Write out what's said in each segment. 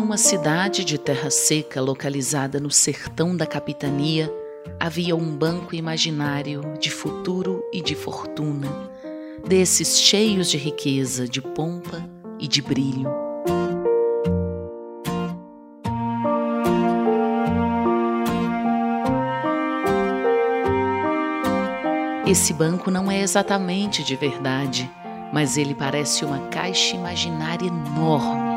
uma cidade de terra seca localizada no sertão da capitania, havia um banco imaginário de futuro e de fortuna, desses cheios de riqueza, de pompa e de brilho. Esse banco não é exatamente de verdade, mas ele parece uma caixa imaginária enorme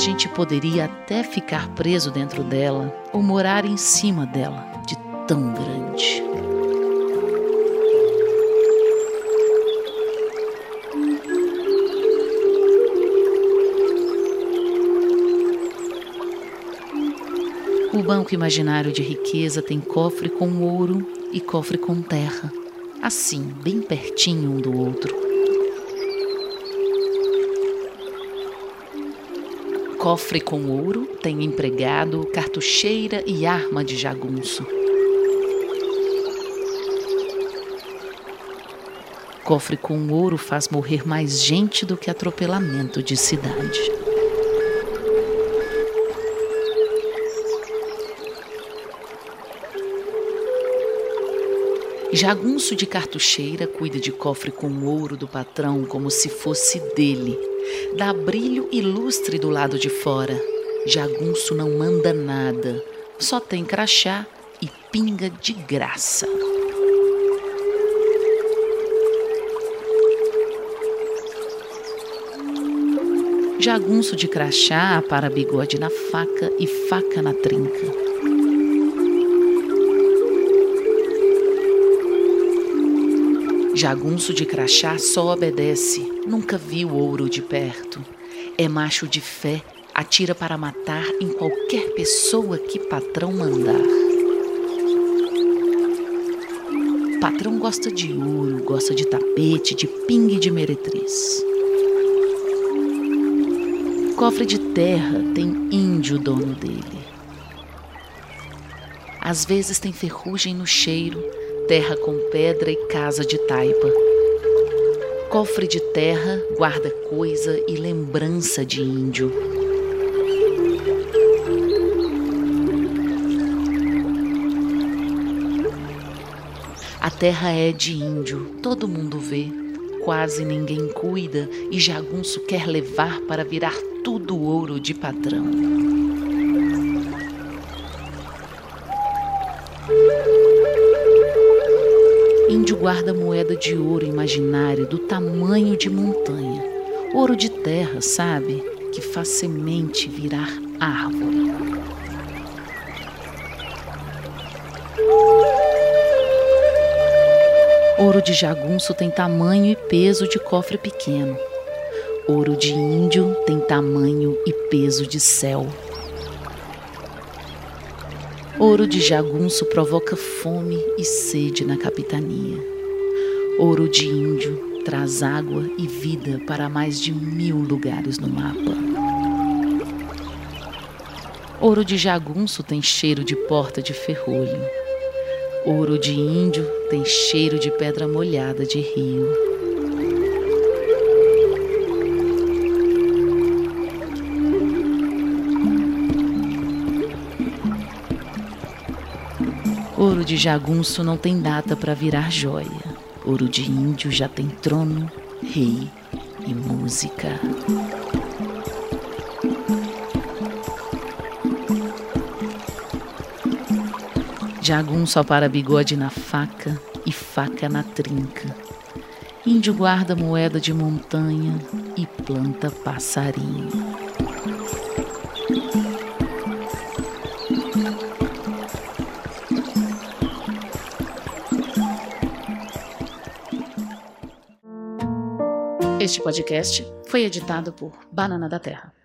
gente poderia até ficar preso dentro dela ou morar em cima dela, de tão grande. O banco imaginário de riqueza tem cofre com ouro e cofre com terra, assim, bem pertinho um do outro. Cofre com ouro tem empregado, cartucheira e arma de jagunço. Cofre com ouro faz morrer mais gente do que atropelamento de cidade. Jagunço de cartucheira cuida de cofre com ouro do patrão como se fosse dele Dá brilho e lustre do lado de fora. Jagunço não manda nada, só tem crachá e pinga de graça. Jagunço de crachá para bigode na faca e faca na trinca. Jagunço de crachá só obedece, nunca viu ouro de perto. É macho de fé, atira para matar em qualquer pessoa que patrão mandar. Patrão gosta de ouro, gosta de tapete, de pingue de meretriz. Cofre de terra tem índio dono dele. Às vezes tem ferrugem no cheiro, terra com pedra e casa de taipa. Cofre de terra guarda coisa e lembrança de índio. A terra é de índio, todo mundo vê, quase ninguém cuida e jagunço quer levar para virar tudo ouro de patrão. Índio guarda moeda de ouro imaginário do tamanho de montanha. Ouro de terra, sabe? Que faz semente virar árvore. Ouro de jagunço tem tamanho e peso de cofre pequeno. Ouro de índio tem tamanho e peso de céu. Ouro de jagunço provoca fome e sede na capitania. Ouro de índio traz água e vida para mais de mil lugares no mapa. Ouro de jagunço tem cheiro de porta de ferrolho. Ouro de índio tem cheiro de pedra molhada de rio. Ouro de jagunço não tem data para virar joia. Ouro de índio já tem trono, rei e música. Jagunço para bigode na faca e faca na trinca. Índio guarda moeda de montanha e planta passarinho. Este podcast foi editado por Banana da Terra.